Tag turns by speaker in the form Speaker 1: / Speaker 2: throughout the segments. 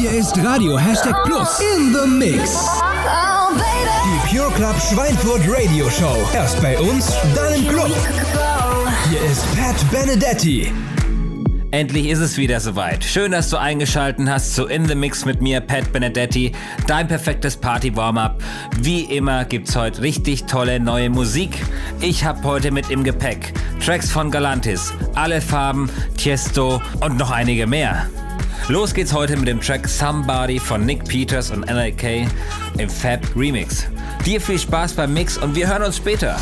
Speaker 1: Hier ist Radio Hashtag Plus in the Mix. Die Pure Club Schweinfurt Radio Show. Erst bei uns, dann im Club. Hier ist Pat Benedetti.
Speaker 2: Endlich ist es wieder soweit. Schön, dass du eingeschaltet hast zu In the Mix mit mir, Pat Benedetti, dein perfektes Party-Warm-Up. Wie immer gibt's heute richtig tolle neue Musik. Ich habe heute mit im Gepäck Tracks von Galantis, Alle Farben, Tiesto und noch einige mehr. Los geht's heute mit dem Track Somebody von Nick Peters und NLK im Fab Remix. Dir viel Spaß beim Mix und wir hören uns später.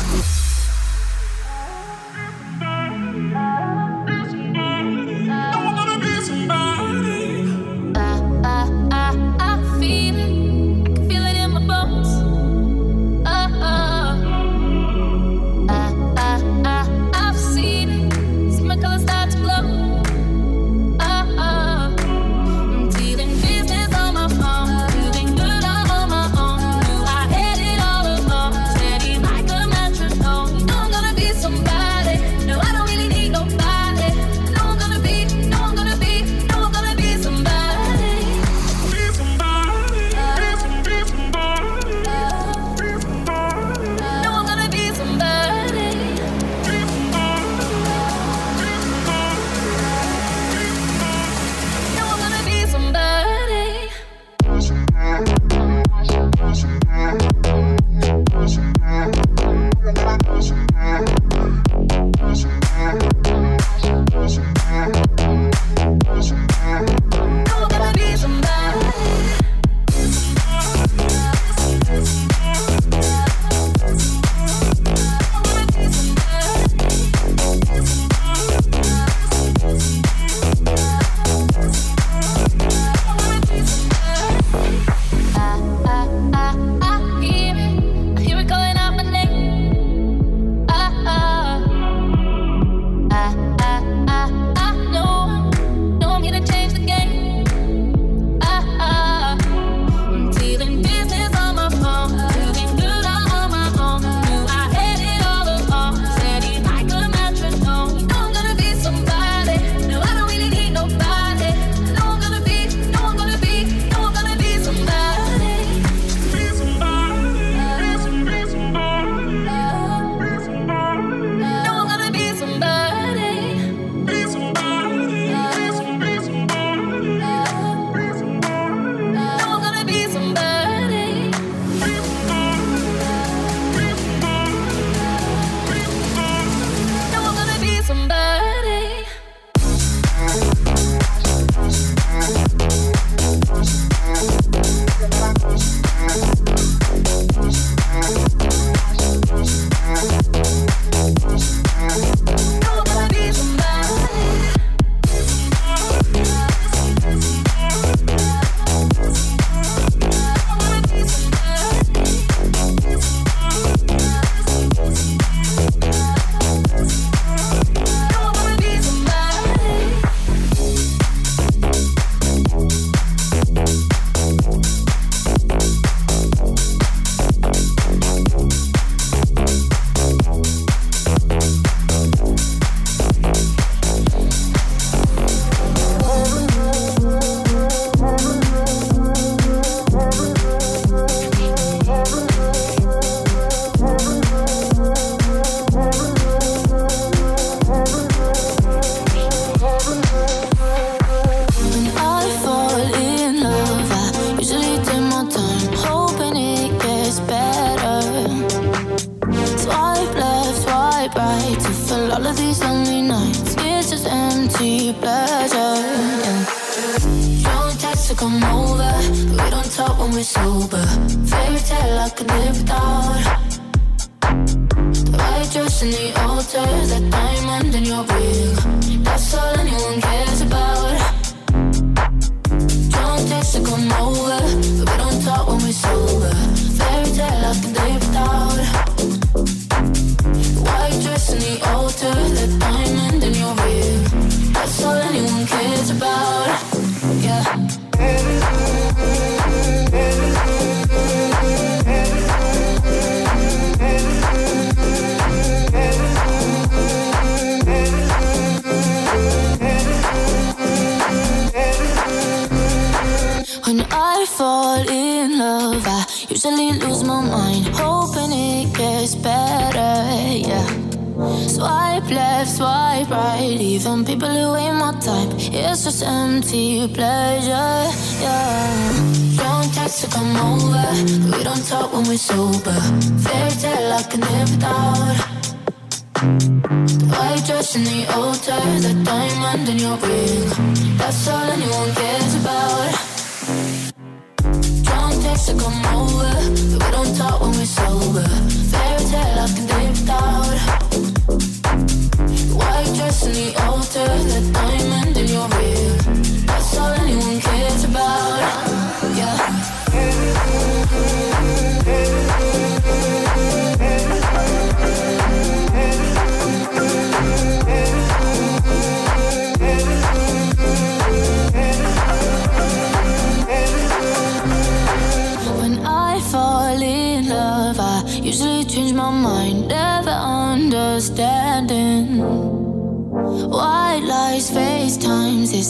Speaker 2: Sober.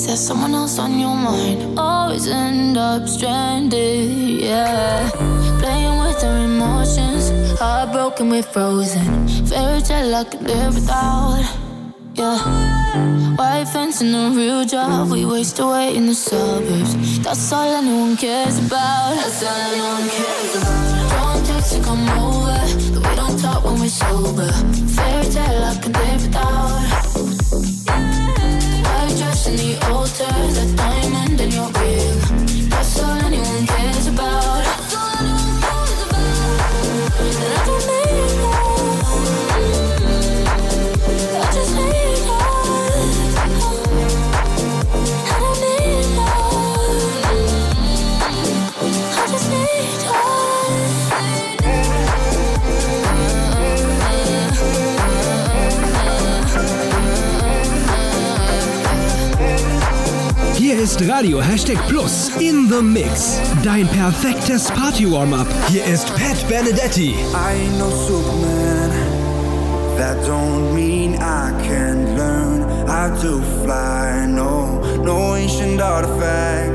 Speaker 2: FaceTimes, is there someone else on your mind? Always end up stranded, yeah. Playing with our emotions, heartbroken, we're frozen. Fairy tale I could live without, yeah. White fence and a real job, we waste away in the suburbs. That's all anyone cares about. That's all anyone cares about. Don't text to come over but we don't talk when we're sober. Fairy tale I can live without. In the altar, the diamond in your ring.
Speaker 3: Ist Radio Hashtag Plus in the Mix. Dein perfektes Party-Warm-Up. Hier ist Pat Benedetti.
Speaker 4: I no Superman. That don't mean I can learn how to fly. No, no ancient artifact.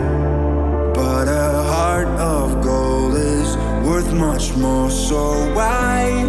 Speaker 4: But a heart of gold is worth much more. So why,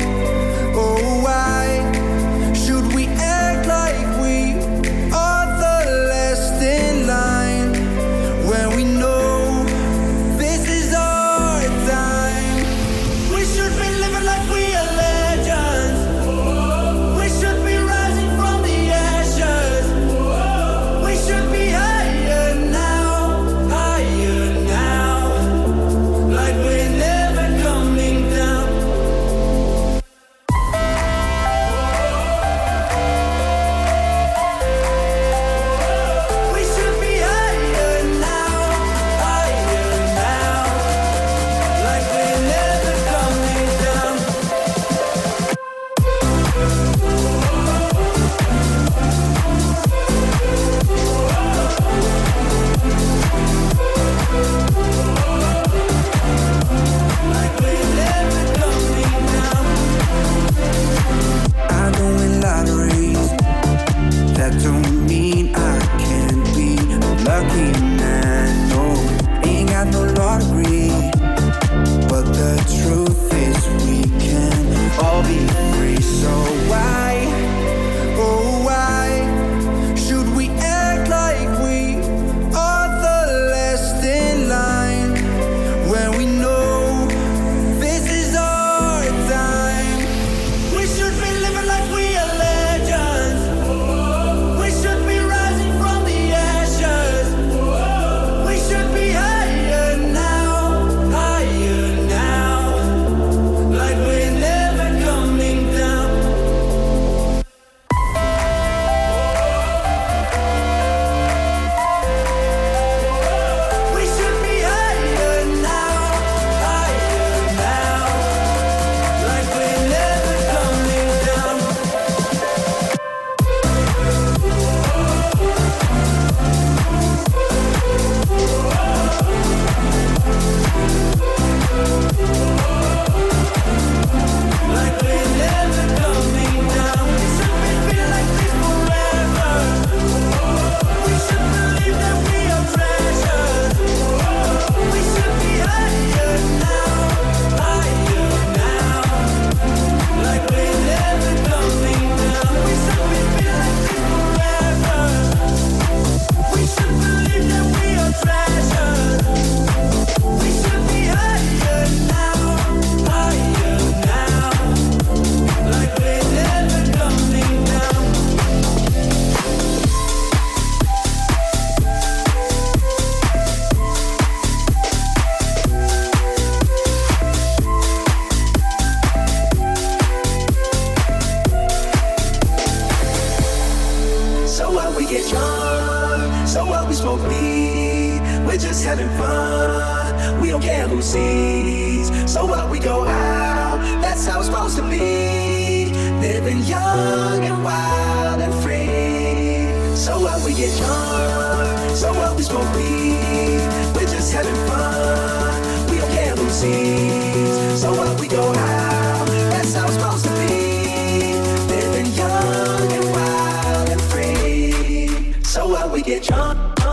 Speaker 5: get drunk.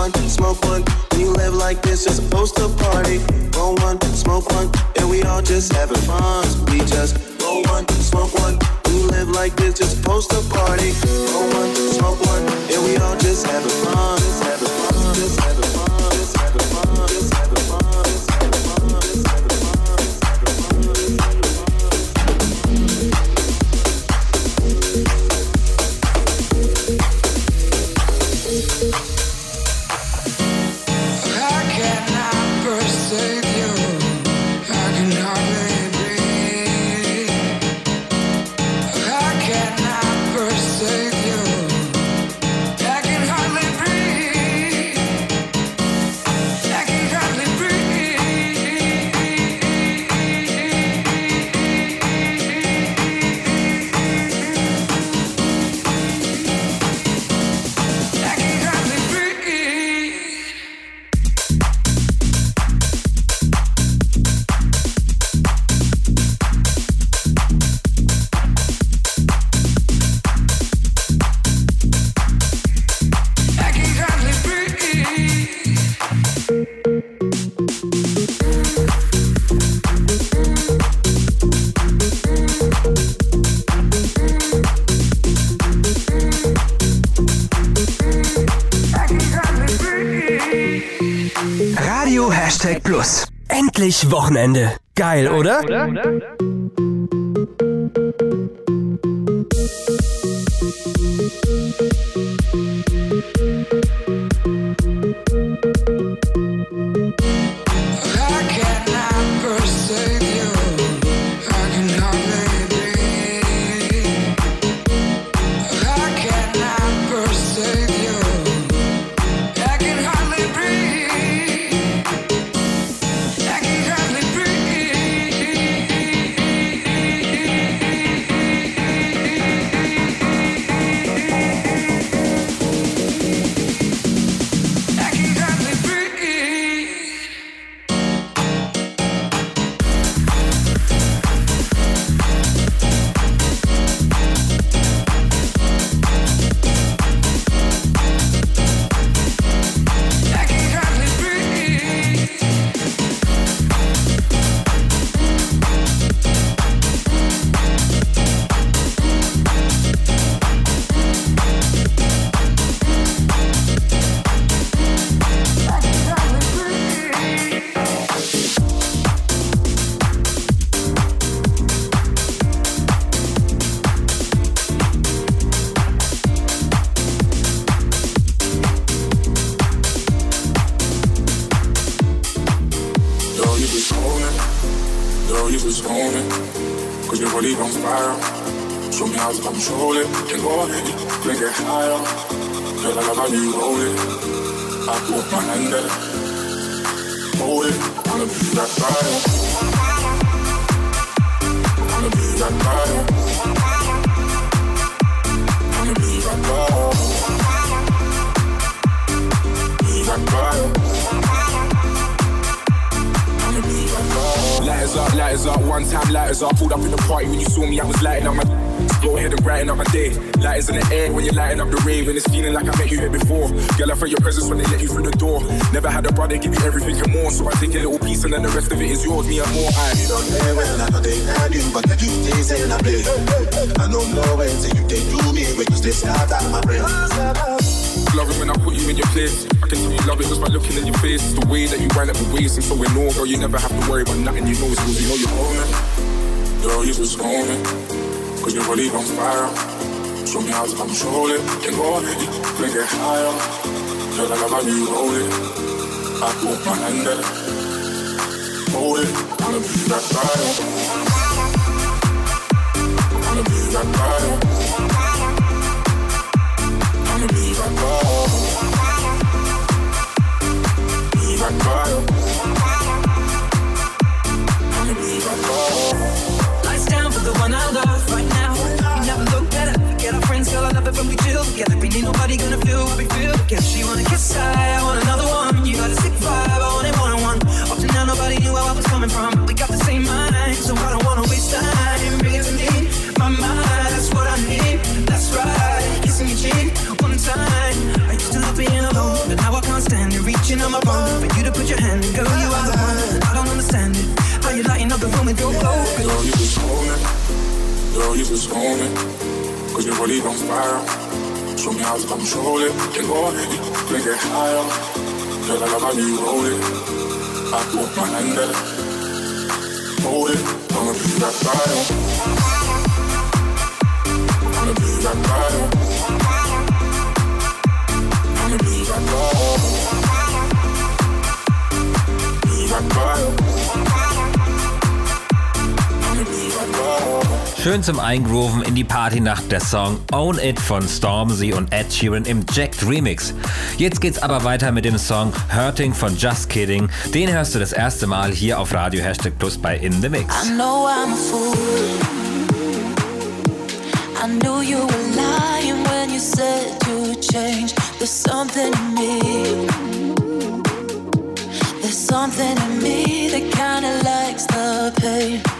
Speaker 6: one, smoke one. When you live like this, you're supposed to party. Roll one, smoke one, and we all just having fun. We just roll one, smoke one. When you live like this, you're supposed to party. Roll one, smoke one, and we all just having fun.
Speaker 3: Wochenende.
Speaker 7: Like I met you here before. Girl, I felt your presence when they let you through the door. Never had a brother give you everything and more, so I take a little piece and then the rest of it is yours. Me and more. I
Speaker 8: You don't play well, I know they had you, but you stay saying I play. I know when say you they do me, but you stay start at my brain.
Speaker 7: Love it when I put you in your place. I can tell you love it just by looking in your face. It's the way that you wind up the waist, and so we know, girl, you never have to worry about nothing. You know it's cause you know you're
Speaker 9: own it. Girl, you just own it. Cause your body on fire. Me how to control it. Then go ahead, make it higher. Girl, I love how you roll it. I put my hand there. Hold it. Wanna be that fire. Wanna be that fire. Wanna be that fire. Be that fire.
Speaker 10: When we chill together. Ain't nobody gonna feel what we feel together. She wanna kiss high, I want another one. You got a sick vibe, I want it one on one. Up to now, nobody knew where I was coming from. We got the same mind, so I don't wanna waste time. Reason need my mind, that's what I need. That's right, kissing your cheek one time. I used to love being alone, but now I can't stand it. Reaching on my phone for you to put your hand in, girl. You are the one. I don't understand it. How you lighting up the room with your glow?
Speaker 9: Girl, you just own it. Girl, you just own it. Cause your body on fire. Show me how to control it. Then go ahead, make it higher. Girl, I love how you roll it. I put my hand there. Hold it. Wanna be that fire. Wanna be that fire. Wanna be that fire. Be that fire.
Speaker 11: Schön zum Eingrooven in die Partynacht der Song Own It von Stormzy und Ed Sheeran im Jacked Remix. Jetzt geht's aber weiter mit dem Song Hurting von Just Kidding. Den hörst du das erste Mal hier auf Radio Hashtag Plus bei In The Mix.
Speaker 2: I know I'm a fool. I knew you were lying when you said you'd change. There's something in me. There's something in me that kinda likes the pain.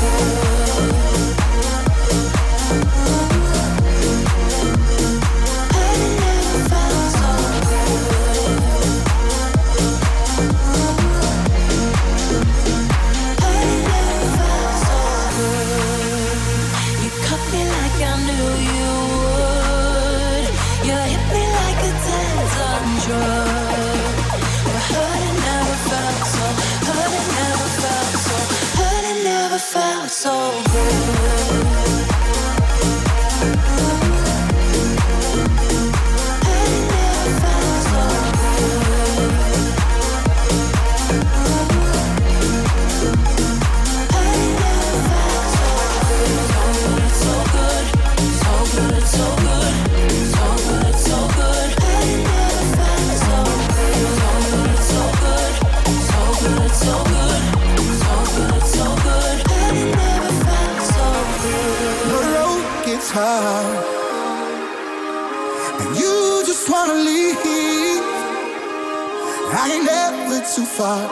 Speaker 12: too far.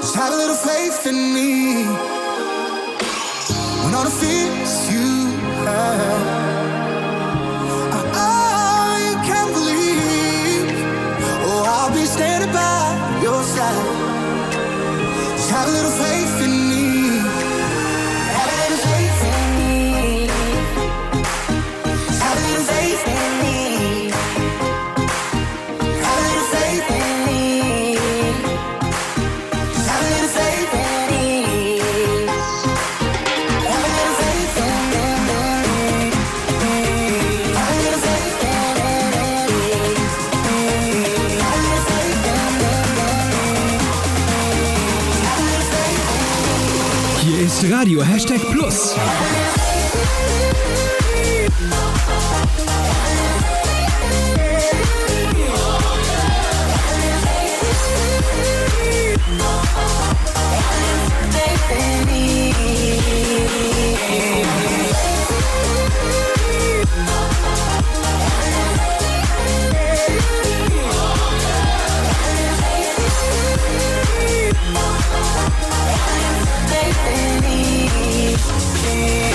Speaker 12: Just have a little faith in me. When all the fears you have. Oh, standing by your side. Just have a little faith.
Speaker 1: Radio Hashtag Plus.
Speaker 13: me.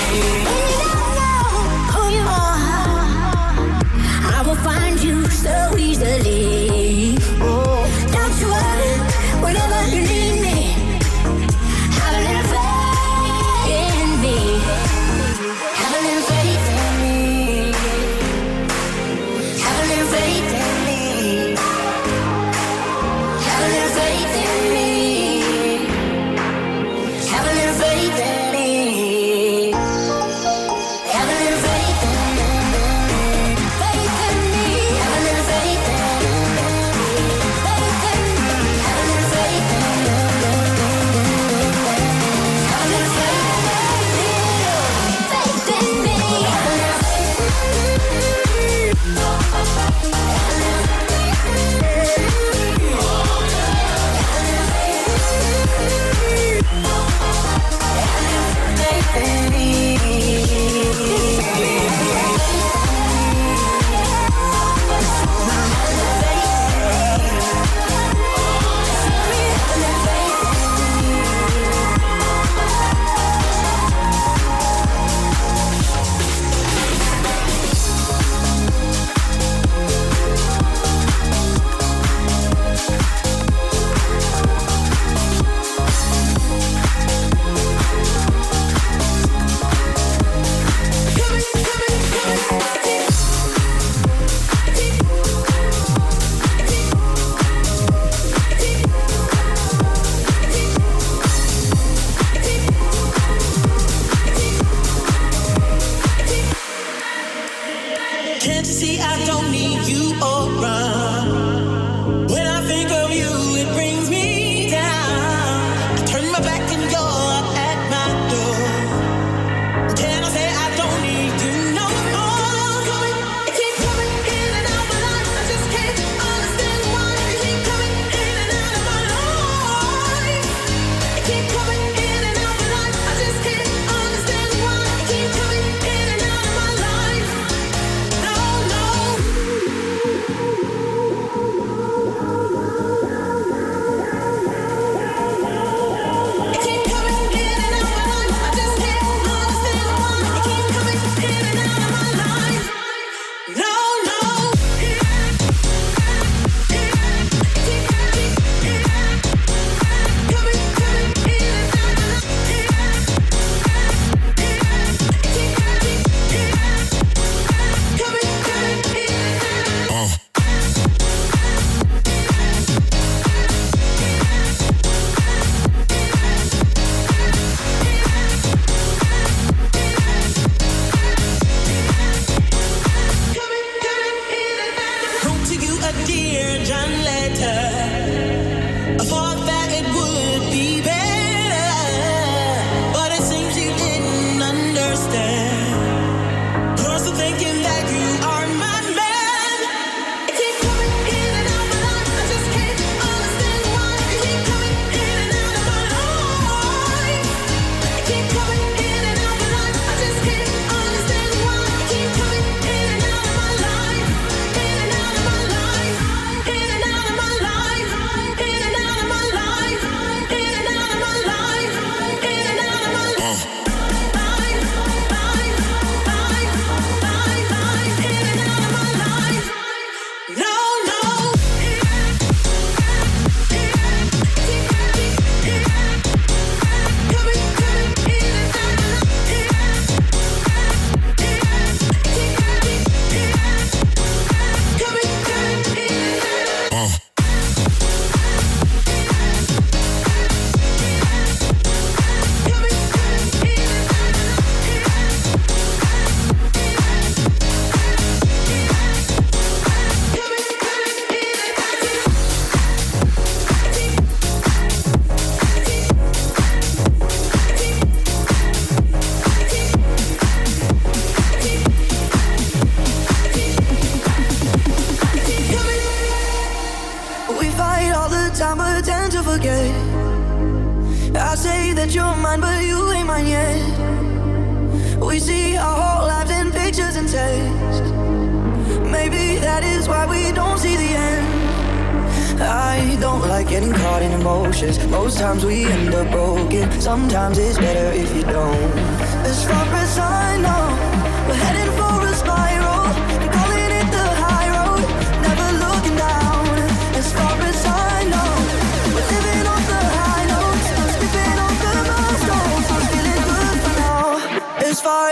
Speaker 13: baby I say that you're mine, but you ain't mine yet. We see our whole lives in pictures and text. Maybe that is why we don't see the end. I don't like getting caught in emotions. Most times we end up broken. Sometimes it's better
Speaker 14: if you don't. As far as I know, we're heading for a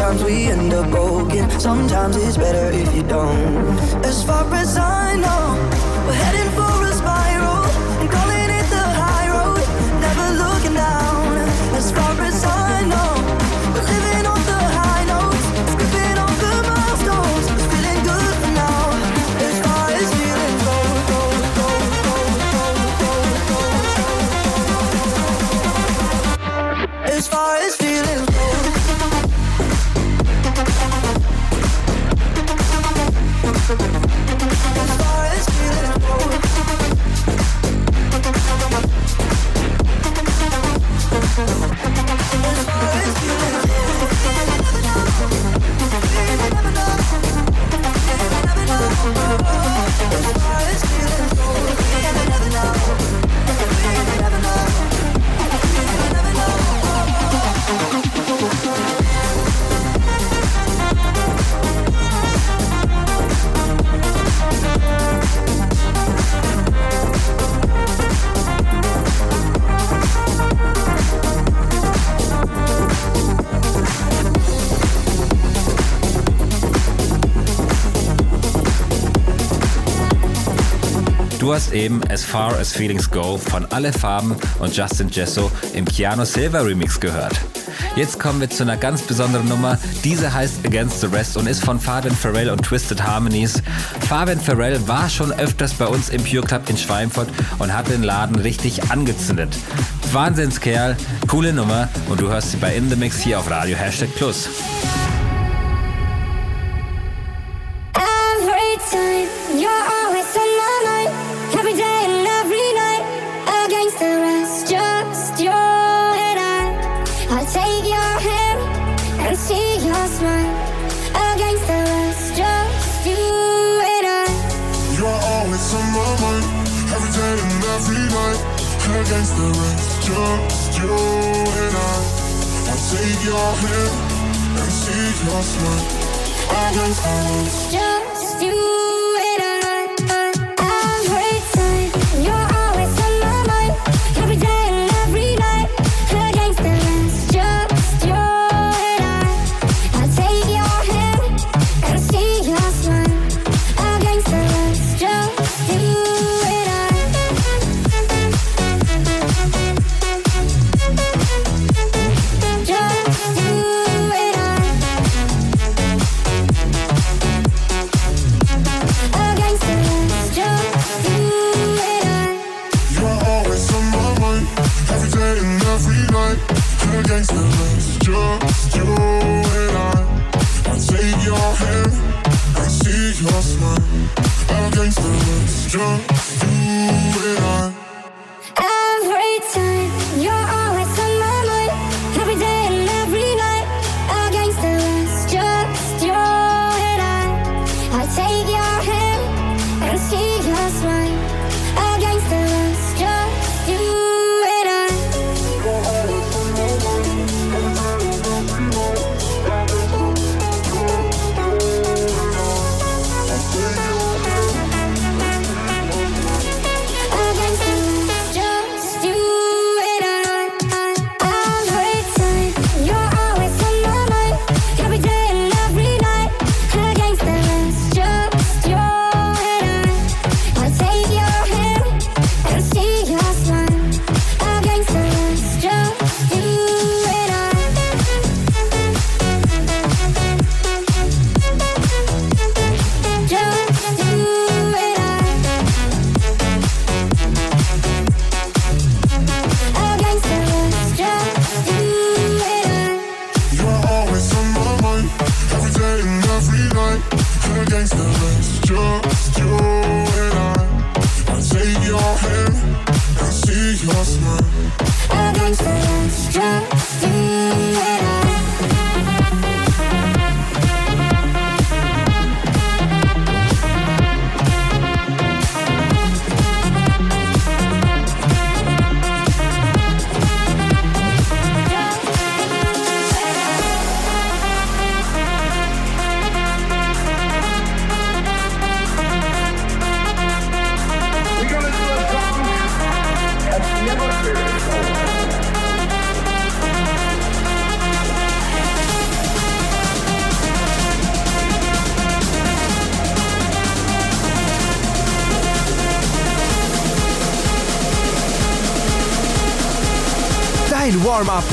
Speaker 14: Sometimes we end up broken. Sometimes it's better if you don't. As far as I know, we're
Speaker 15: heading for. eben As Far As Feelings Go von Alle Farben und Justin Gesso im Piano Silver Remix gehört. Jetzt kommen wir zu einer ganz besonderen Nummer. Diese heißt Against the Rest und ist von Fabian Farrell und Twisted Harmonies. Fabian Farrell war schon öfters bei uns im Pure Club in Schweinfurt und hat den Laden richtig angezündet. Wahnsinnskerl, coole Nummer und du hörst sie bei In The Mix hier auf Radio Hashtag Plus.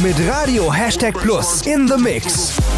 Speaker 16: Mit Radio Hashtag Plus in the Mix.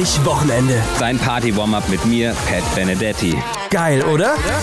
Speaker 3: Herrlich Wochenende.
Speaker 11: Sein Party-Warm-Up mit mir, Pat Benedetti.
Speaker 3: Geil, oder?
Speaker 17: Ja.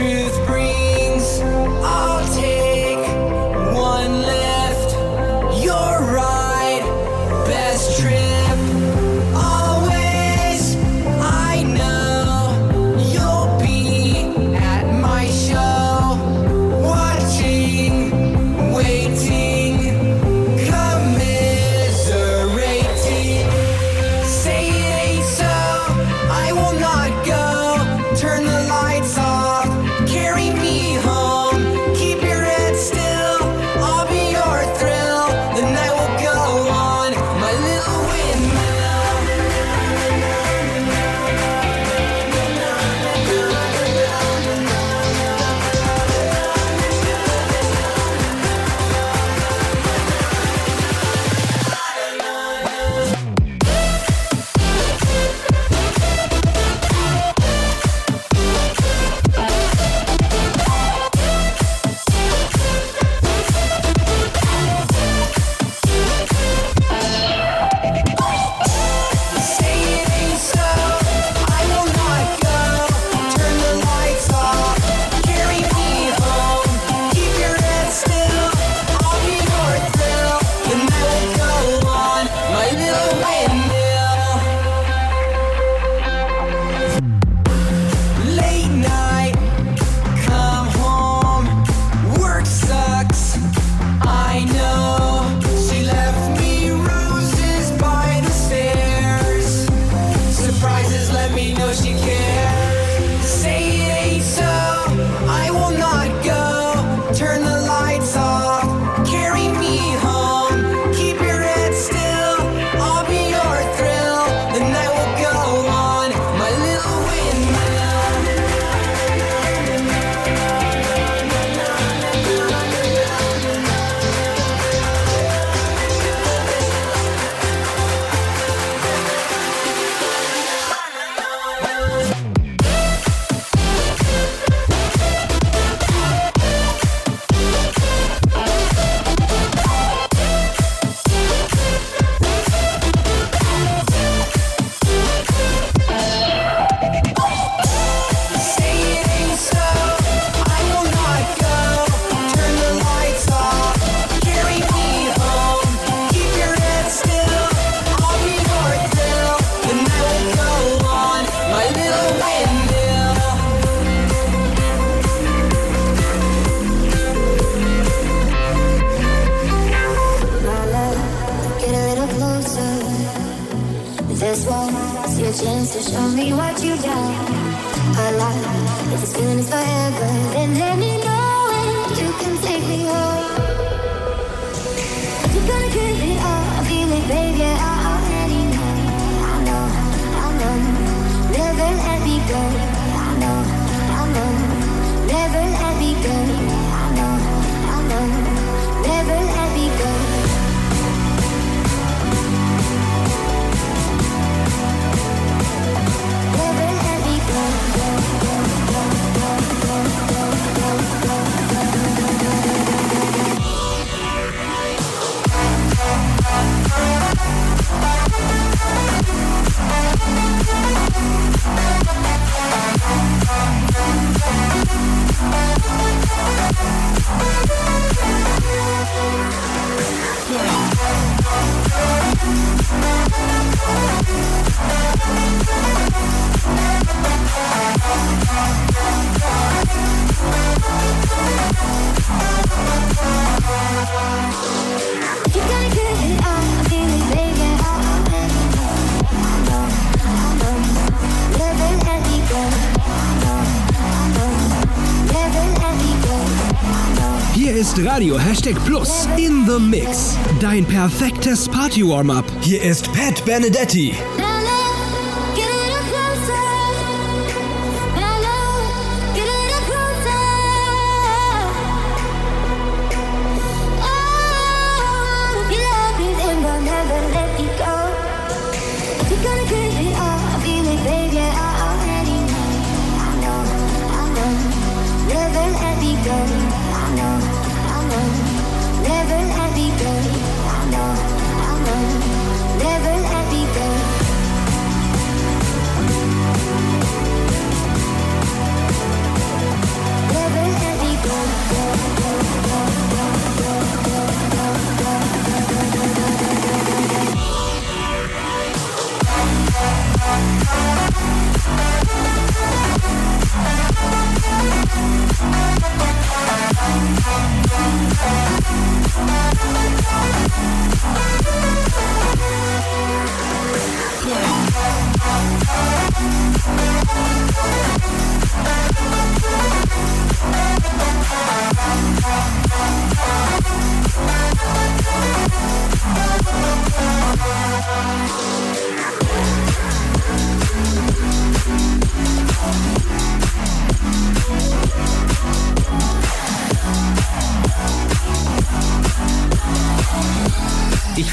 Speaker 17: truth.
Speaker 3: Hashtag Plus in the Mix. Dein perfektes Party-Warm-Up. Hier ist Pat Benedetti.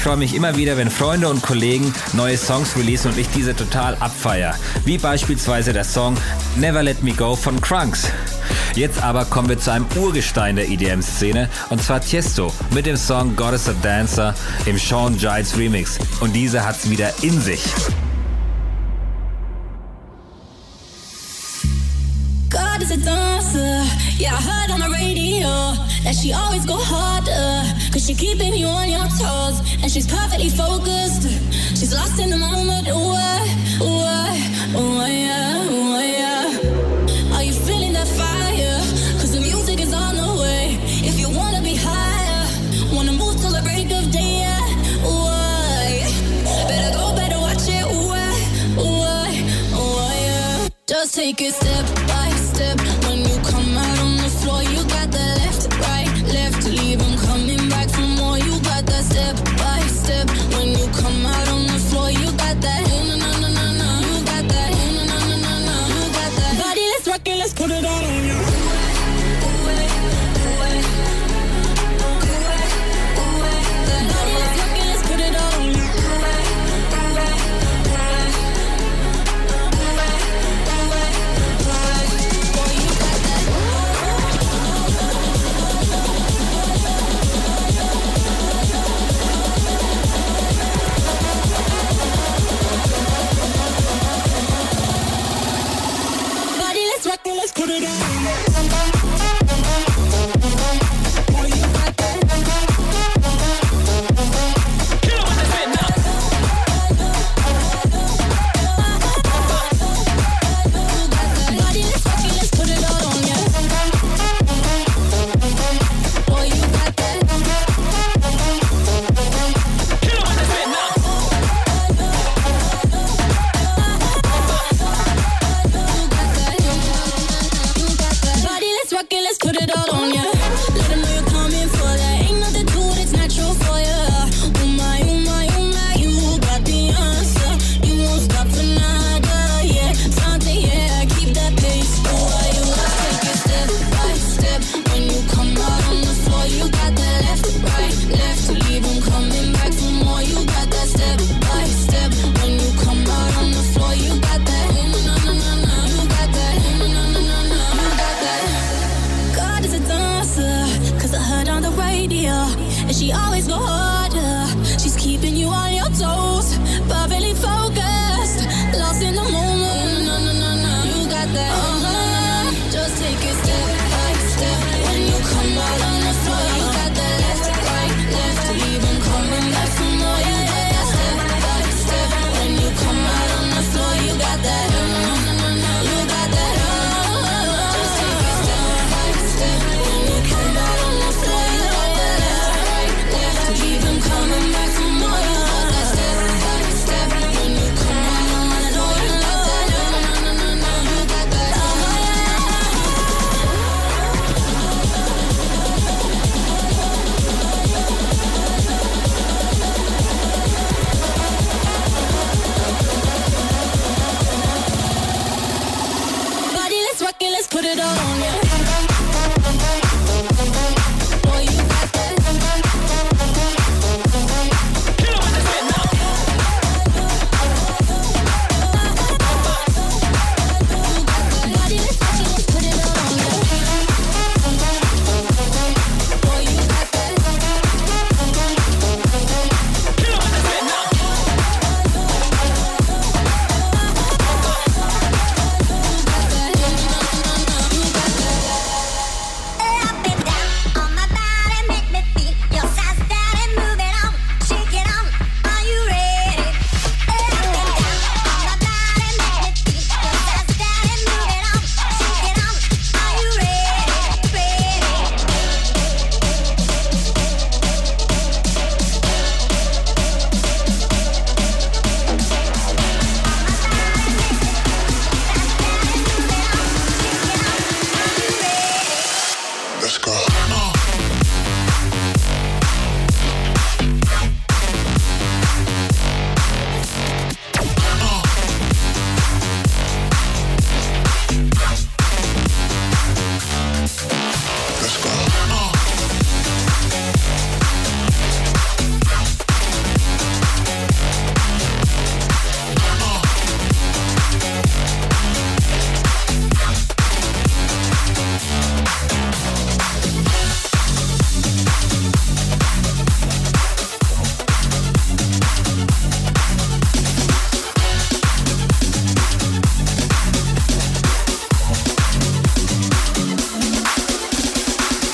Speaker 11: Freue mich immer wieder, wenn Freunde und Kollegen neue Songs releasen und ich diese total abfeier. Wie beispielsweise der Song Never Let Me Go von Crunks. Jetzt aber kommen wir zu einem Urgestein der EDM-Szene und zwar Tiesto mit dem Song God is a Dancer im Sean Giles Remix. Und diese hat's wieder in sich.
Speaker 2: A dancer. Yeah, I heard on the radio that she always go harder. Cause she keeping you on your toes. And she's perfectly focused. She's lost in the moment. Ooh, I, ooh, yeah, ooh, yeah. Are you feeling that fire? Cause the music is on the way. If you wanna be higher, wanna move till the break of day. Yeah, better go, better watch it. Ooh, I, ooh, yeah. Just take a step step. When you come out on the floor, you got the left, right, left. Leave 'em coming back for more. You got that step by step. When you come out on the floor, you got that. Na, na, na, na. You got that. Na, na, na, na. You got that. Body, let's rock it, let's put it on on.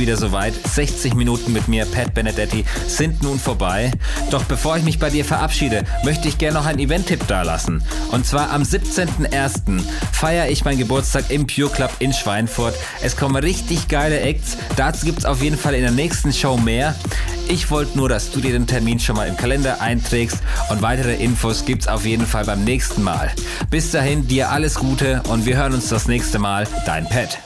Speaker 11: Wieder soweit. 60 Minuten mit mir, Pat Benedetti, sind nun vorbei. Doch bevor ich mich bei dir verabschiede, möchte ich gerne noch einen Event-Tipp dalassen. Und zwar am 17.01. feiere ich meinen Geburtstag im Pure Club in Schweinfurt. Es kommen richtig geile Acts. Dazu gibt es auf jeden Fall in der nächsten Show mehr. Ich wollte nur, dass du dir den Termin schon mal im Kalender einträgst und weitere Infos gibt's auf jeden Fall beim nächsten Mal. Bis dahin, dir alles Gute und wir hören uns das nächste Mal. Dein Pet.